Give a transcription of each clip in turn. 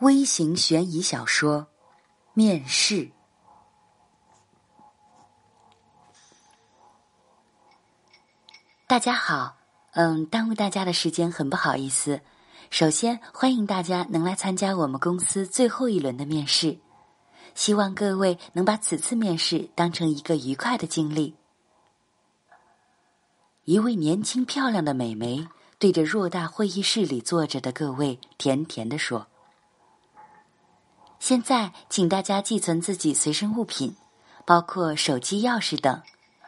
微型悬疑小说《面试》。大家好，嗯，耽误大家的时间很不好意思。首先，欢迎大家能来参加我们公司最后一轮的面试，希望各位能把此次面试当成一个愉快的经历。一位年轻漂亮的美眉对着偌大会议室里坐着的各位甜甜的说。现在，请大家寄存自己随身物品，包括手机、钥匙等，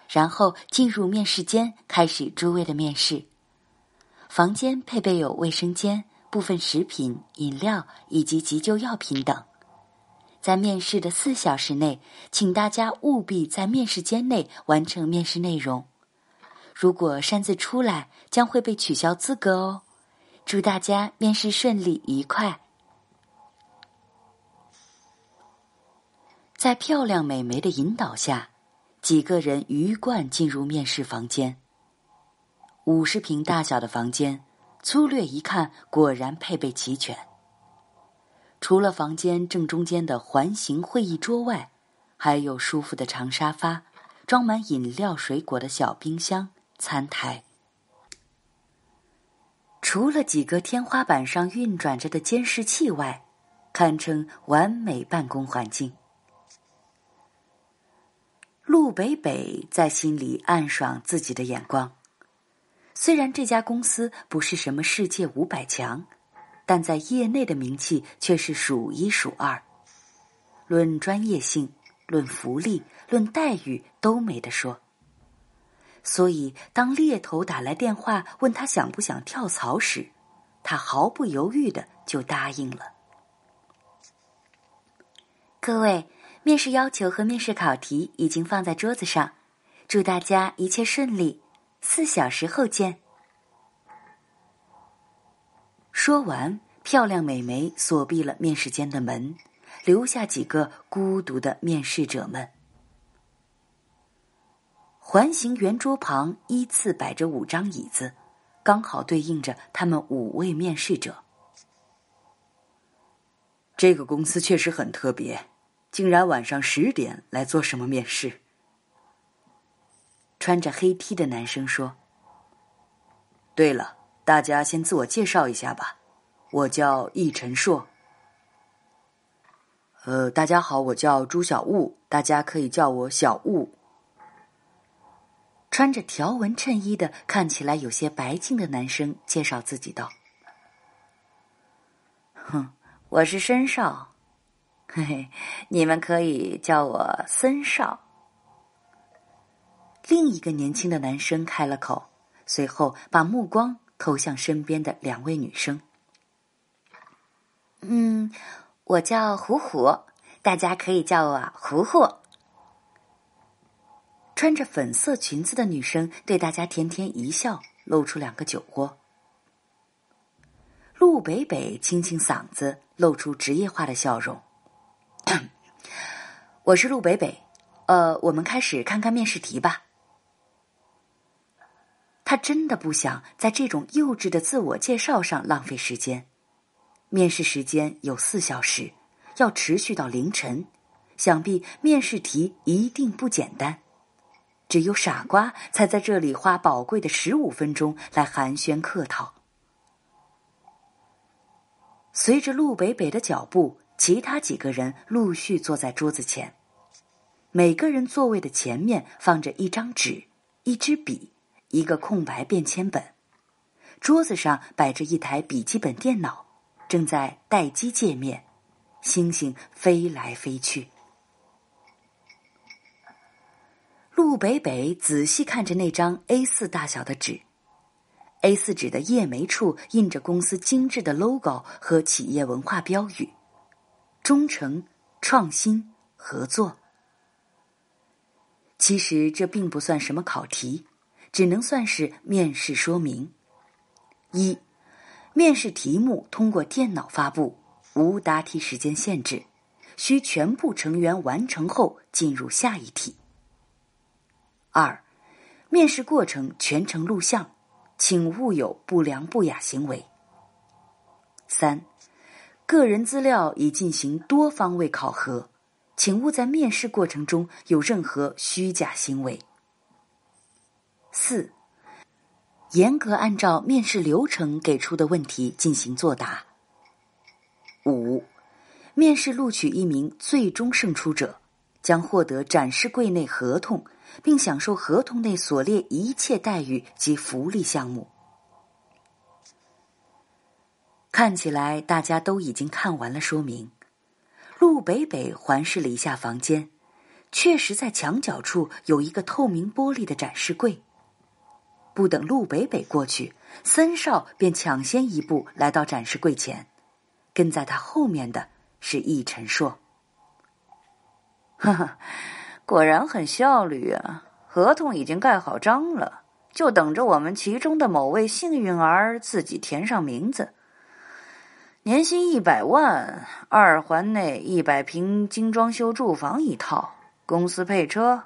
然后进入面试间，开始诸位的面试。房间配备有卫生间、部分食品、饮料以及急救药品等。在面试的四小时内，请大家务必在面试间内完成面试内容。如果擅自出来，将会被取消资格哦。祝大家面试顺利愉快。在漂亮美眉的引导下，几个人鱼贯进入面试房间。五十平大小的房间，粗略一看，果然配备齐全。除了房间正中间的环形会议桌外，还有舒服的长沙发、装满饮料、水果的小冰箱、餐台。除了几个天花板上运转着的监视器外，堪称完美办公环境。陆北北在心里暗爽自己的眼光。虽然这家公司不是什么世界五百强，但在业内的名气却是数一数二。论专业性、论福利、论待遇都没得说。所以，当猎头打来电话问他想不想跳槽时，他毫不犹豫的就答应了。各位。面试要求和面试考题已经放在桌子上，祝大家一切顺利。四小时后见。说完，漂亮美眉锁闭了面试间的门，留下几个孤独的面试者们。环形圆桌旁依次摆着五张椅子，刚好对应着他们五位面试者。这个公司确实很特别。竟然晚上十点来做什么面试？穿着黑 T 的男生说：“对了，大家先自我介绍一下吧，我叫易晨硕。呃，大家好，我叫朱小雾，大家可以叫我小雾。”穿着条纹衬衣的、看起来有些白净的男生介绍自己道：“哼，我是申少。”嘿嘿，你们可以叫我森少。另一个年轻的男生开了口，随后把目光投向身边的两位女生。嗯，我叫虎虎，大家可以叫我虎虎。穿着粉色裙子的女生对大家甜甜一笑，露出两个酒窝。陆北北清清嗓子，露出职业化的笑容。我是陆北北，呃，我们开始看看面试题吧。他真的不想在这种幼稚的自我介绍上浪费时间。面试时间有四小时，要持续到凌晨，想必面试题一定不简单。只有傻瓜才在这里花宝贵的十五分钟来寒暄客套。随着陆北北的脚步。其他几个人陆续坐在桌子前，每个人座位的前面放着一张纸、一支笔、一个空白便签本，桌子上摆着一台笔记本电脑，正在待机界面，星星飞来飞去。陆北北仔细看着那张 A 四大小的纸，A 四纸的页眉处印着公司精致的 logo 和企业文化标语。忠诚、创新、合作。其实这并不算什么考题，只能算是面试说明。一、面试题目通过电脑发布，无答题时间限制，需全部成员完成后进入下一题。二、面试过程全程录像，请勿有不良不雅行为。三。个人资料已进行多方位考核，请勿在面试过程中有任何虚假行为。四，严格按照面试流程给出的问题进行作答。五，面试录取一名最终胜出者，将获得展示柜内合同，并享受合同内所列一切待遇及福利项目。看起来大家都已经看完了说明。陆北北环视了一下房间，确实在墙角处有一个透明玻璃的展示柜。不等陆北北过去，森少便抢先一步来到展示柜前，跟在他后面的是易晨硕。哈哈，果然很效率啊！合同已经盖好章了，就等着我们其中的某位幸运儿自己填上名字。年薪一百万，二环内一百平精装修住房一套，公司配车，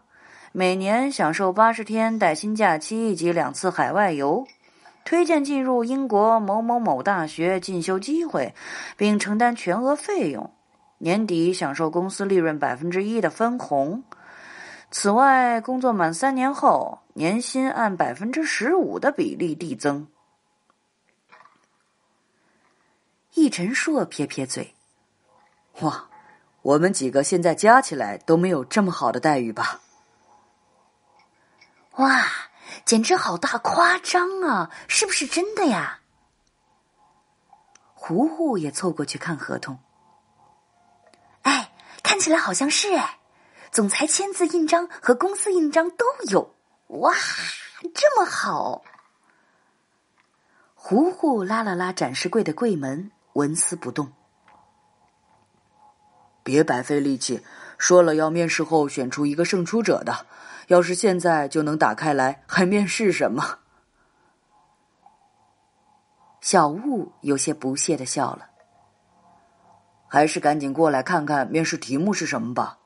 每年享受八十天带薪假期及两次海外游，推荐进入英国某某某大学进修机会，并承担全额费用，年底享受公司利润百分之一的分红。此外，工作满三年后，年薪按百分之十五的比例递增。易晨硕撇撇嘴：“哇，我们几个现在加起来都没有这么好的待遇吧？”“哇，简直好大夸张啊！是不是真的呀？”胡胡也凑过去看合同。“哎，看起来好像是哎，总裁签字印章和公司印章都有。哇，这么好！”胡胡拉了拉展示柜的柜门。纹丝不动，别白费力气。说了要面试后选出一个胜出者的，要是现在就能打开来，还面试什么？小雾有些不屑的笑了。还是赶紧过来看看面试题目是什么吧。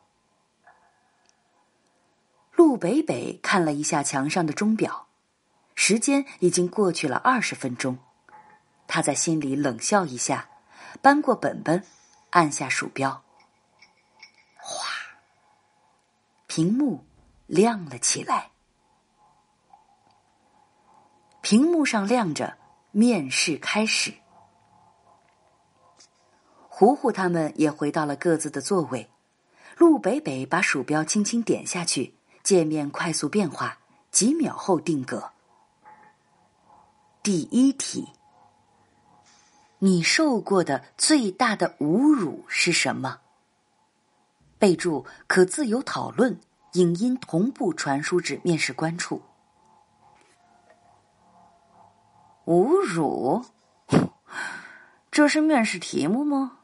陆北北看了一下墙上的钟表，时间已经过去了二十分钟。他在心里冷笑一下，搬过本本，按下鼠标，哗，屏幕亮了起来。屏幕上亮着“面试开始”。糊糊他们也回到了各自的座位。陆北北把鼠标轻轻点下去，界面快速变化，几秒后定格。第一题。你受过的最大的侮辱是什么？备注可自由讨论，影音同步传输至面试官处。侮辱？这是面试题目吗？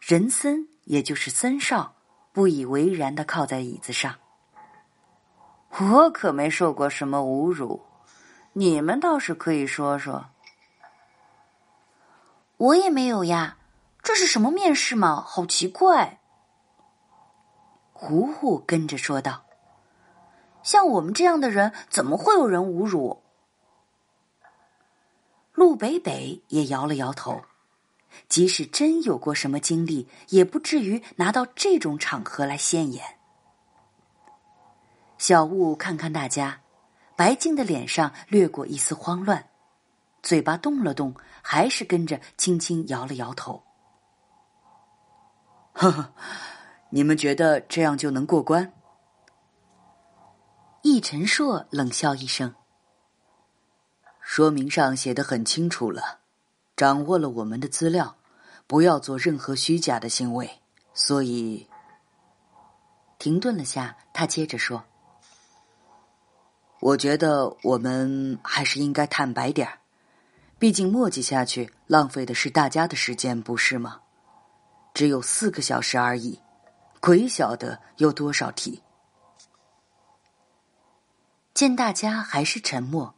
任森，也就是森少，不以为然的靠在椅子上。我可没受过什么侮辱，你们倒是可以说说。我也没有呀，这是什么面试吗？好奇怪。糊糊跟着说道：“像我们这样的人，怎么会有人侮辱？”陆北北也摇了摇头，即使真有过什么经历，也不至于拿到这种场合来现眼。小雾看看大家，白净的脸上掠过一丝慌乱。嘴巴动了动，还是跟着轻轻摇了摇头。呵呵，你们觉得这样就能过关？易晨硕冷笑一声：“说明上写的很清楚了，掌握了我们的资料，不要做任何虚假的行为。所以，停顿了下，他接着说：‘我觉得我们还是应该坦白点儿。’”毕竟墨迹下去，浪费的是大家的时间，不是吗？只有四个小时而已，鬼晓得有多少题。见大家还是沉默，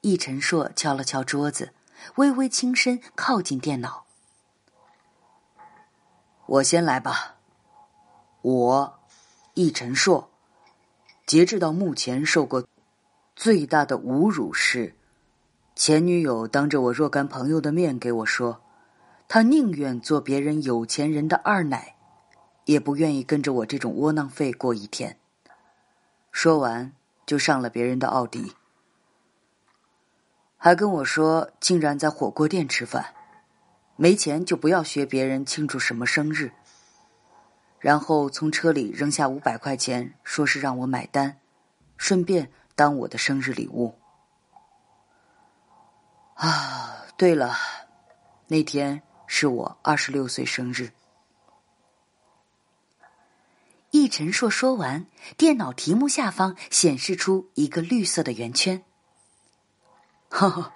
易晨硕敲了敲桌子，微微轻身靠近电脑。我先来吧。我，易晨硕，截至到目前受过最大的侮辱是。前女友当着我若干朋友的面给我说：“她宁愿做别人有钱人的二奶，也不愿意跟着我这种窝囊废过一天。说完，就上了别人的奥迪，还跟我说，竟然在火锅店吃饭，没钱就不要学别人庆祝什么生日。然后从车里扔下五百块钱，说是让我买单，顺便当我的生日礼物。啊，对了，那天。是我二十六岁生日。易晨硕说完，电脑题目下方显示出一个绿色的圆圈。哈哈，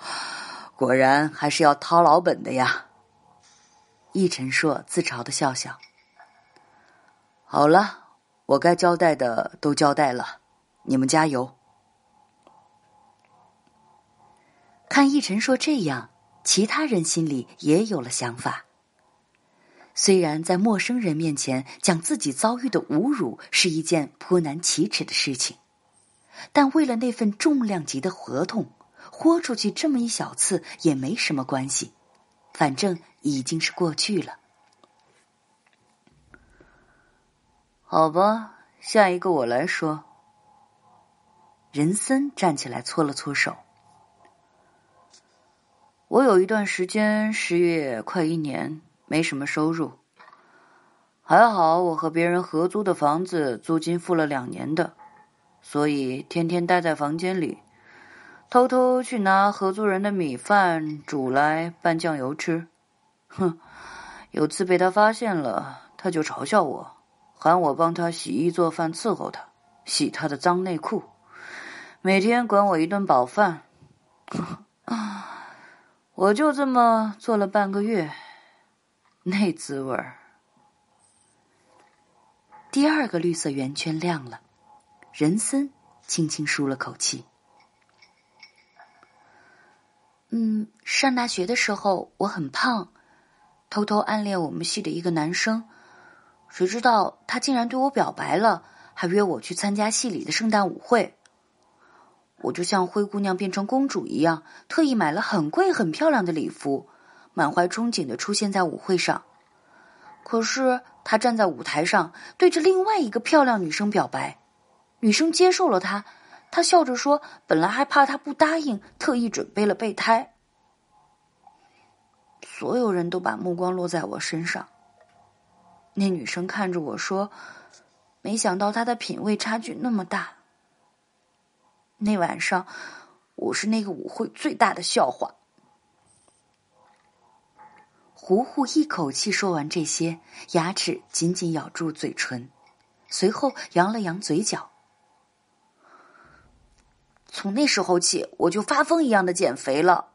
果然还是要掏老本的呀！易晨硕自嘲的笑笑。好了，我该交代的都交代了，你们加油。看奕晨说这样。其他人心里也有了想法。虽然在陌生人面前讲自己遭遇的侮辱是一件颇难启齿的事情，但为了那份重量级的合同，豁出去这么一小次也没什么关系，反正已经是过去了。好吧，下一个我来说。任森站起来搓了搓手。我有一段时间失业，快一年，没什么收入。还好我和别人合租的房子租金付了两年的，所以天天待在房间里，偷偷去拿合租人的米饭煮来拌酱油吃。哼，有次被他发现了，他就嘲笑我，喊我帮他洗衣做饭伺候他，洗他的脏内裤，每天管我一顿饱饭。啊！我就这么做了半个月，那滋味儿。第二个绿色圆圈亮了，仁森轻轻舒了口气。嗯，上大学的时候我很胖，偷偷暗恋我们系的一个男生，谁知道他竟然对我表白了，还约我去参加系里的圣诞舞会。我就像灰姑娘变成公主一样，特意买了很贵很漂亮的礼服，满怀憧憬的出现在舞会上。可是他站在舞台上，对着另外一个漂亮女生表白，女生接受了他，他笑着说：“本来还怕他不答应，特意准备了备胎。”所有人都把目光落在我身上。那女生看着我说：“没想到他的品味差距那么大。”那晚上，我是那个舞会最大的笑话。胡胡一口气说完这些，牙齿紧紧咬住嘴唇，随后扬了扬嘴角。从那时候起，我就发疯一样的减肥了。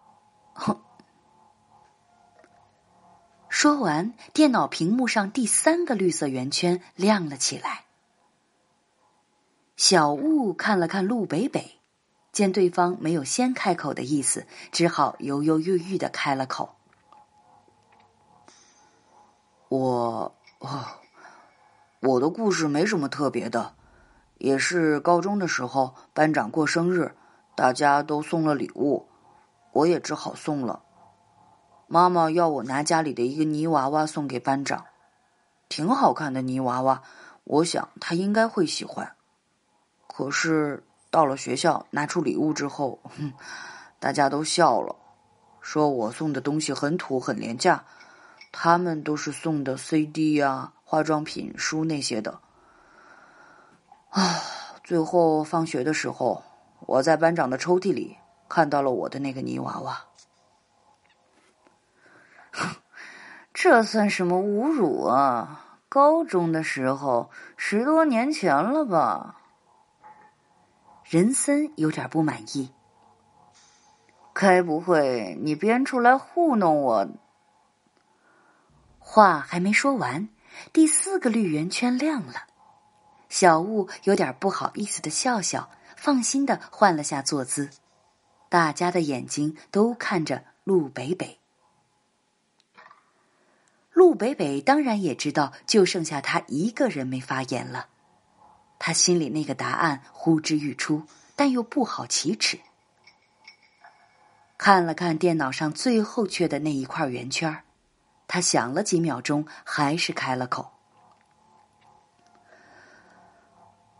哼！说完，电脑屏幕上第三个绿色圆圈亮了起来。小雾看了看陆北北。见对方没有先开口的意思，只好犹犹豫豫的开了口：“我，哦我的故事没什么特别的，也是高中的时候班长过生日，大家都送了礼物，我也只好送了。妈妈要我拿家里的一个泥娃娃送给班长，挺好看的泥娃娃，我想他应该会喜欢。可是。”到了学校，拿出礼物之后，哼，大家都笑了，说我送的东西很土很廉价，他们都是送的 CD 呀、化妆品、书那些的。啊，最后放学的时候，我在班长的抽屉里看到了我的那个泥娃娃。这算什么侮辱啊？高中的时候，十多年前了吧？仁森有点不满意。该不会你编出来糊弄我？话还没说完，第四个绿圆圈亮了。小雾有点不好意思的笑笑，放心的换了下坐姿。大家的眼睛都看着陆北北。陆北北当然也知道，就剩下他一个人没发言了。他心里那个答案呼之欲出，但又不好启齿。看了看电脑上最后缺的那一块圆圈他想了几秒钟，还是开了口：“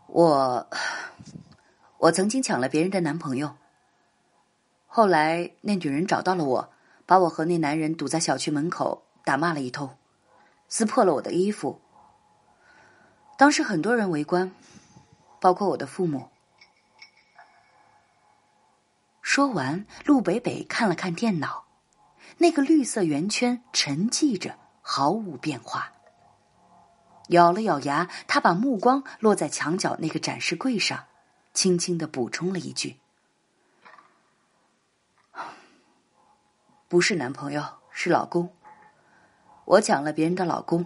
我，我曾经抢了别人的男朋友。后来那女人找到了我，把我和那男人堵在小区门口打骂了一通，撕破了我的衣服。当时很多人围观，包括我的父母。”说完，陆北北看了看电脑，那个绿色圆圈沉寂着，毫无变化。咬了咬牙，他把目光落在墙角那个展示柜上，轻轻的补充了一句：“不是男朋友，是老公。我抢了别人的老公。”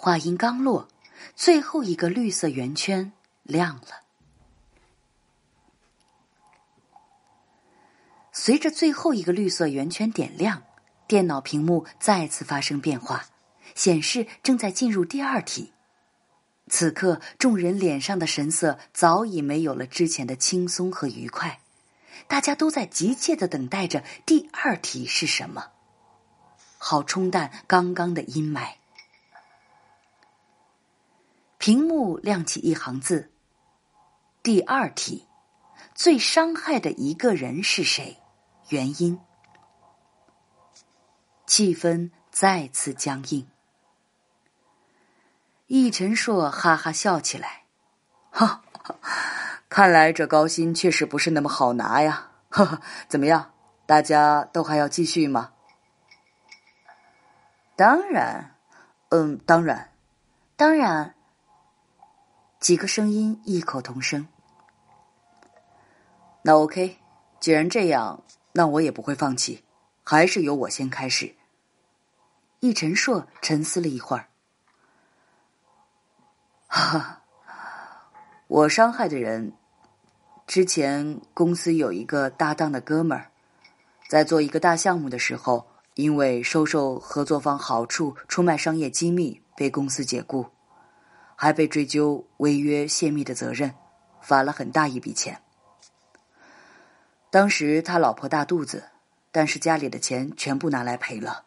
话音刚落，最后一个绿色圆圈亮了。随着最后一个绿色圆圈点亮，电脑屏幕再次发生变化，显示正在进入第二题。此刻，众人脸上的神色早已没有了之前的轻松和愉快，大家都在急切的等待着第二题是什么，好冲淡刚刚的阴霾。屏幕亮起一行字：“第二题，最伤害的一个人是谁？”原因，气氛再次僵硬。易晨硕哈哈笑起来，哈，看来这高薪确实不是那么好拿呀。呵呵，怎么样？大家都还要继续吗？当然，嗯，当然，当然。几个声音异口同声。那 OK，既然这样。那我也不会放弃，还是由我先开始。易晨硕沉思了一会儿，哈，我伤害的人，之前公司有一个搭档的哥们儿，在做一个大项目的时候，因为收受合作方好处、出卖商业机密，被公司解雇，还被追究违约泄密的责任，罚了很大一笔钱。当时他老婆大肚子，但是家里的钱全部拿来赔了。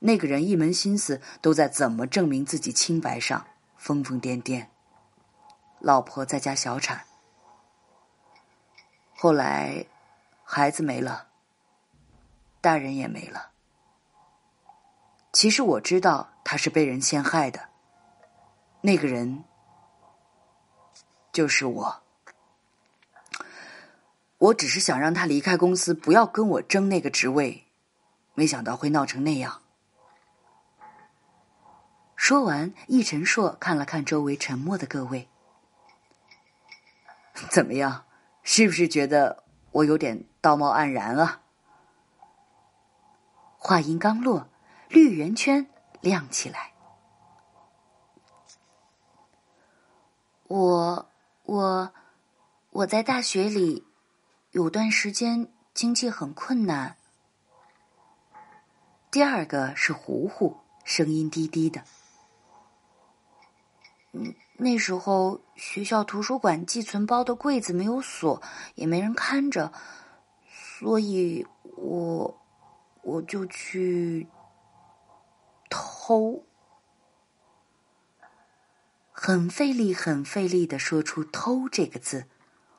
那个人一门心思都在怎么证明自己清白上，疯疯癫癫。老婆在家小产，后来孩子没了，大人也没了。其实我知道他是被人陷害的，那个人就是我。我只是想让他离开公司，不要跟我争那个职位，没想到会闹成那样。说完，易晨硕看了看周围沉默的各位，怎么样？是不是觉得我有点道貌岸然啊？话音刚落，绿圆圈亮起来。我我我在大学里。有段时间经济很困难。第二个是糊糊，声音低低的。嗯，那时候学校图书馆寄存包的柜子没有锁，也没人看着，所以我我就去偷。很费力，很费力的说出“偷”这个字。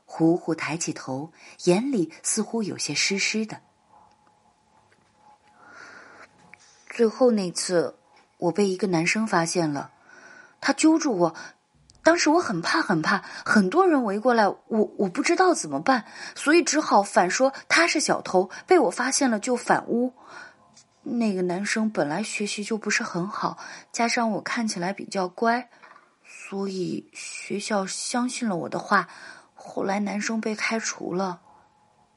糊糊抬起头，眼里似乎有些湿湿的。最后那次，我被一个男生发现了，他揪住我，当时我很怕很怕，很多人围过来，我我不知道怎么办，所以只好反说他是小偷，被我发现了就反诬。那个男生本来学习就不是很好，加上我看起来比较乖，所以学校相信了我的话。后来男生被开除了，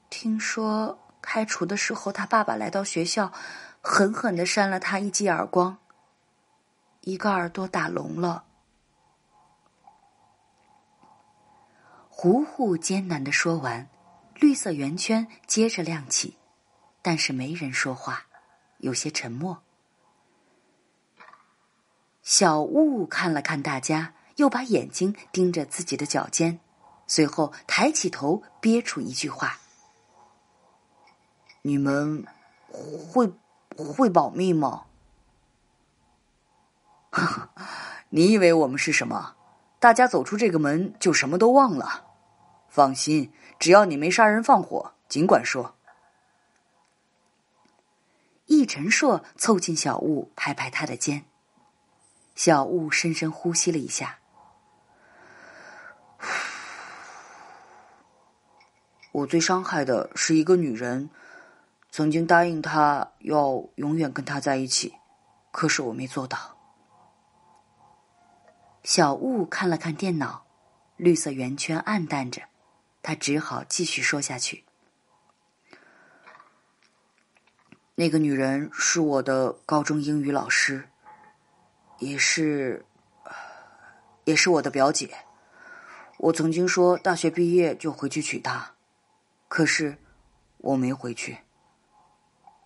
听说开除的时候，他爸爸来到学校，狠狠的扇了他一记耳光，一个耳朵打聋了。糊糊艰难的说完，绿色圆圈接着亮起，但是没人说话，有些沉默。小雾看了看大家，又把眼睛盯着自己的脚尖。随后抬起头，憋出一句话：“你们会会保密吗？你以为我们是什么？大家走出这个门就什么都忘了。放心，只要你没杀人放火，尽管说。易晨硕凑近小雾，拍拍他的肩。小雾深深呼吸了一下。我最伤害的是一个女人，曾经答应她要永远跟她在一起，可是我没做到。小雾看了看电脑，绿色圆圈暗淡着，他只好继续说下去。那个女人是我的高中英语老师，也是，也是我的表姐。我曾经说大学毕业就回去娶她。可是，我没回去。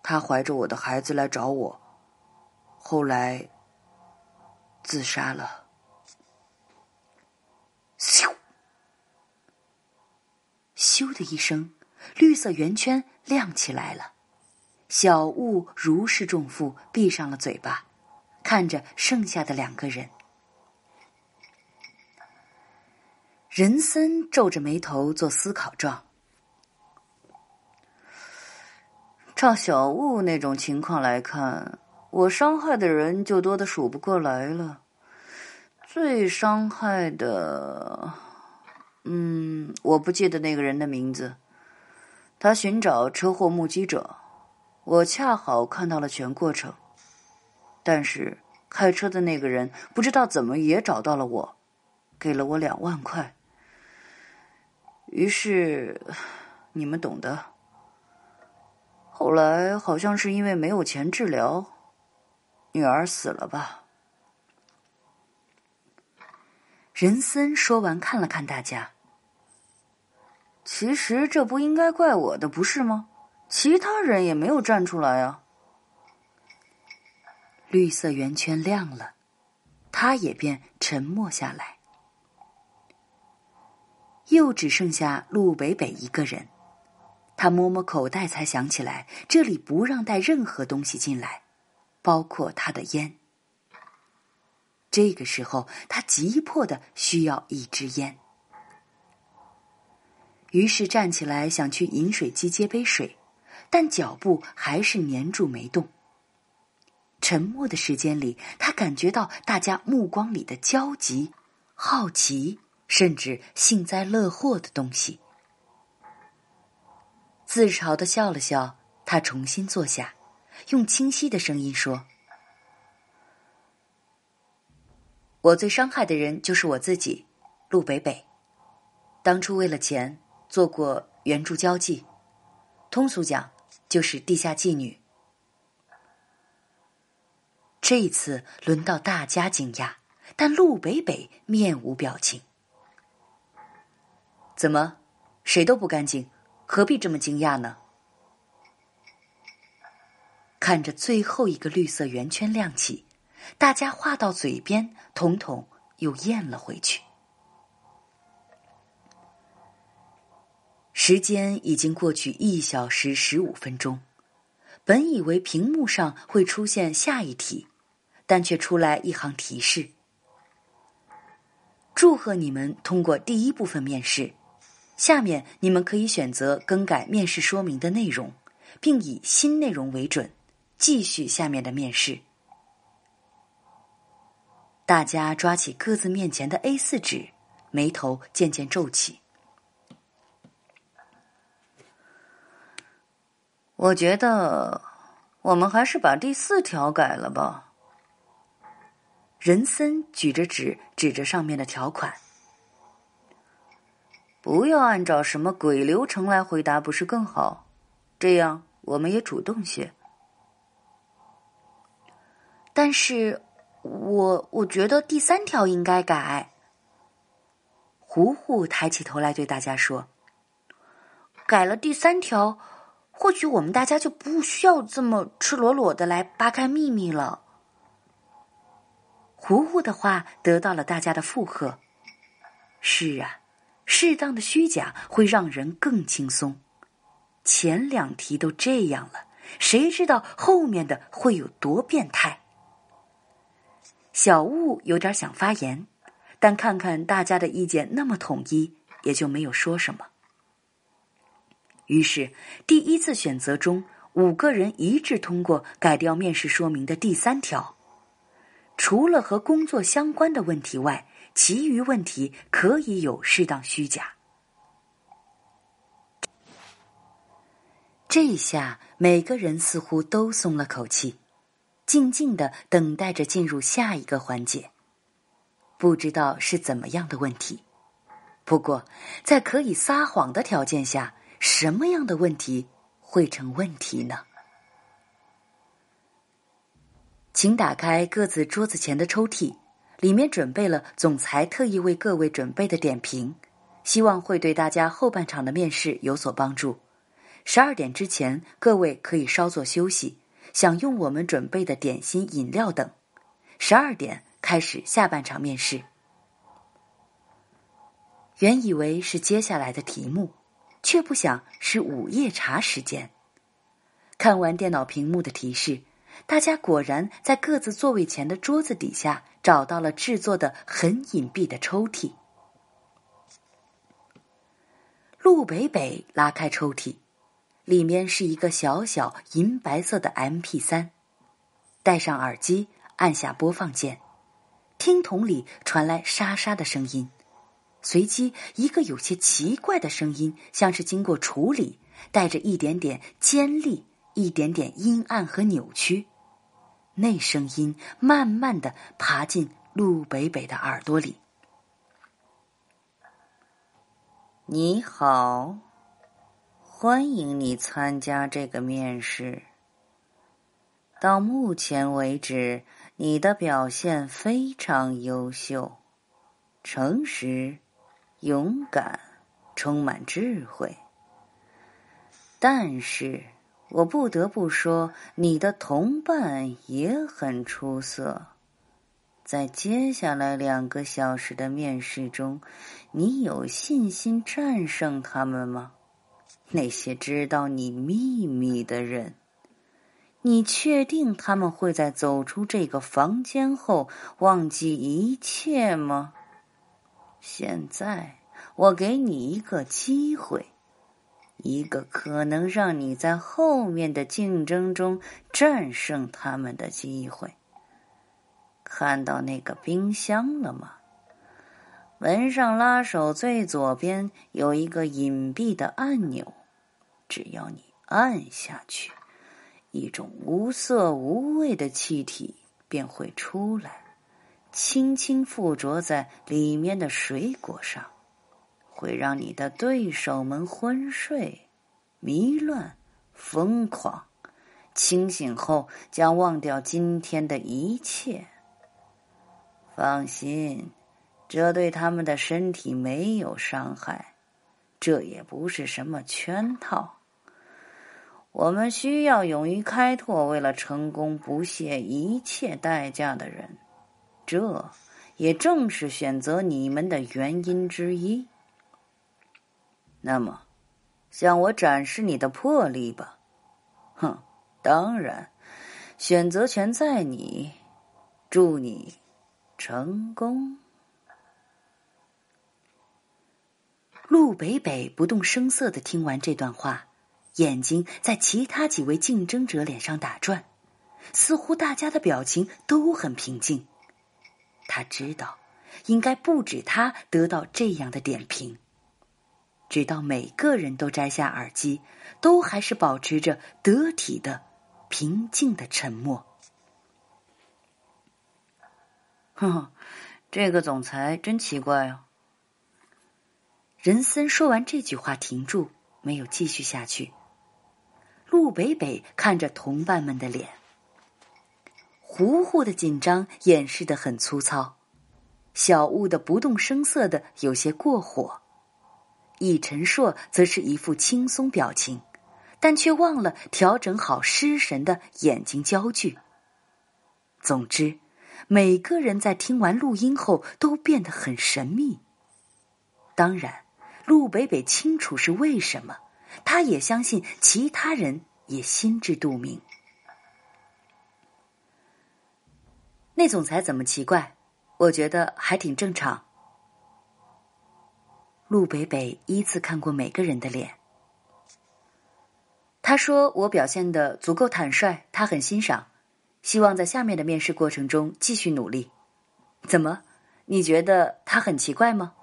他怀着我的孩子来找我，后来自杀了。咻！咻的一声，绿色圆圈亮起来了。小雾如释重负，闭上了嘴巴，看着剩下的两个人。人森皱着眉头做思考状。照小雾那种情况来看，我伤害的人就多的数不过来了。最伤害的，嗯，我不记得那个人的名字。他寻找车祸目击者，我恰好看到了全过程。但是开车的那个人不知道怎么也找到了我，给了我两万块。于是，你们懂的。后来好像是因为没有钱治疗，女儿死了吧？仁森说完，看了看大家。其实这不应该怪我的，不是吗？其他人也没有站出来啊。绿色圆圈亮了，他也便沉默下来。又只剩下陆北北一个人。他摸摸口袋，才想起来这里不让带任何东西进来，包括他的烟。这个时候，他急迫的需要一支烟，于是站起来想去饮水机接杯水，但脚步还是粘住没动。沉默的时间里，他感觉到大家目光里的焦急、好奇，甚至幸灾乐祸的东西。自嘲的笑了笑，他重新坐下，用清晰的声音说：“我最伤害的人就是我自己，陆北北。当初为了钱做过援助交际，通俗讲就是地下妓女。这一次轮到大家惊讶，但陆北北面无表情。怎么，谁都不干净？”何必这么惊讶呢？看着最后一个绿色圆圈亮起，大家话到嘴边，统统又咽了回去。时间已经过去一小时十五分钟，本以为屏幕上会出现下一题，但却出来一行提示：“祝贺你们通过第一部分面试。”下面你们可以选择更改面试说明的内容，并以新内容为准，继续下面的面试。大家抓起各自面前的 A 四纸，眉头渐渐皱起。我觉得我们还是把第四条改了吧。仁森举着纸，指着上面的条款。不要按照什么鬼流程来回答，不是更好？这样我们也主动些。但是，我我觉得第三条应该改。糊糊抬起头来对大家说：“改了第三条，或许我们大家就不需要这么赤裸裸的来扒开秘密了。”糊糊的话得到了大家的附和。是啊。适当的虚假会让人更轻松。前两题都这样了，谁知道后面的会有多变态？小雾有点想发言，但看看大家的意见那么统一，也就没有说什么。于是，第一次选择中，五个人一致通过改掉面试说明的第三条：除了和工作相关的问题外，其余问题可以有适当虚假。这下每个人似乎都松了口气。静静的等待着进入下一个环节，不知道是怎么样的问题。不过，在可以撒谎的条件下，什么样的问题会成问题呢？请打开各自桌子前的抽屉，里面准备了总裁特意为各位准备的点评，希望会对大家后半场的面试有所帮助。十二点之前，各位可以稍作休息。享用我们准备的点心、饮料等。十二点开始下半场面试。原以为是接下来的题目，却不想是午夜茶时间。看完电脑屏幕的提示，大家果然在各自座位前的桌子底下找到了制作的很隐蔽的抽屉。陆北北拉开抽屉。里面是一个小小银白色的 M P 三，戴上耳机，按下播放键，听筒里传来沙沙的声音，随即一个有些奇怪的声音，像是经过处理，带着一点点尖利，一点点阴暗和扭曲，那声音慢慢的爬进陆北北的耳朵里。你好。欢迎你参加这个面试。到目前为止，你的表现非常优秀，诚实、勇敢、充满智慧。但是我不得不说，你的同伴也很出色。在接下来两个小时的面试中，你有信心战胜他们吗？那些知道你秘密的人，你确定他们会在走出这个房间后忘记一切吗？现在我给你一个机会，一个可能让你在后面的竞争中战胜他们的机会。看到那个冰箱了吗？门上拉手最左边有一个隐蔽的按钮。只要你按下去，一种无色无味的气体便会出来，轻轻附着在里面的水果上，会让你的对手们昏睡、迷乱、疯狂，清醒后将忘掉今天的一切。放心，这对他们的身体没有伤害，这也不是什么圈套。我们需要勇于开拓、为了成功不惜一切代价的人，这也正是选择你们的原因之一。那么，向我展示你的魄力吧！哼，当然，选择权在你。祝你成功。陆北北不动声色的听完这段话。眼睛在其他几位竞争者脸上打转，似乎大家的表情都很平静。他知道，应该不止他得到这样的点评。直到每个人都摘下耳机，都还是保持着得体的、平静的沉默。哼，这个总裁真奇怪哦。任森说完这句话，停住，没有继续下去。陆北北看着同伴们的脸，糊糊的紧张掩饰的很粗糙，小雾的不动声色的有些过火，易晨硕则是一副轻松表情，但却忘了调整好失神的眼睛焦距。总之，每个人在听完录音后都变得很神秘。当然，陆北北清楚是为什么。他也相信其他人也心知肚明。那总裁怎么奇怪？我觉得还挺正常。陆北北依次看过每个人的脸，他说：“我表现的足够坦率，他很欣赏，希望在下面的面试过程中继续努力。”怎么？你觉得他很奇怪吗？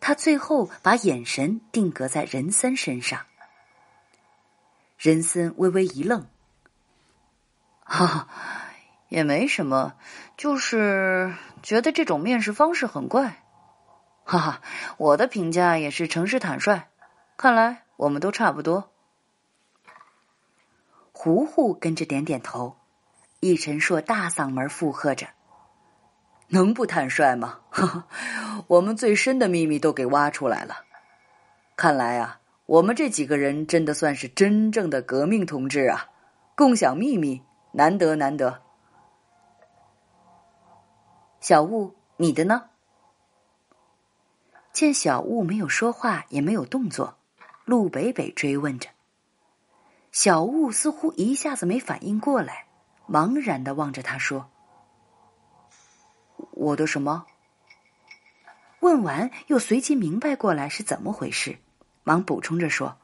他最后把眼神定格在任森身上，任森微微一愣：“哈哈，也没什么，就是觉得这种面试方式很怪。”哈哈，我的评价也是诚实坦率。看来我们都差不多。胡胡跟着点点头，易晨硕大嗓门附和着：“能不坦率吗？哈哈，我们最深的秘密都给挖出来了。看来啊，我们这几个人真的算是真正的革命同志啊！共享秘密，难得难得。小雾，你的呢？”见小雾没有说话，也没有动作，陆北北追问着。小雾似乎一下子没反应过来，茫然的望着他说：“我的什么？”问完又随即明白过来是怎么回事，忙补充着说：“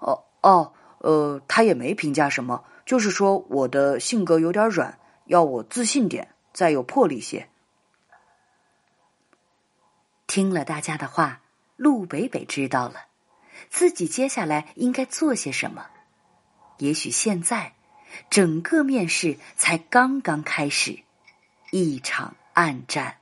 哦哦，呃，他也没评价什么，就是说我的性格有点软，要我自信点，再有魄力些。”听了大家的话，陆北北知道了自己接下来应该做些什么。也许现在，整个面试才刚刚开始，一场暗战。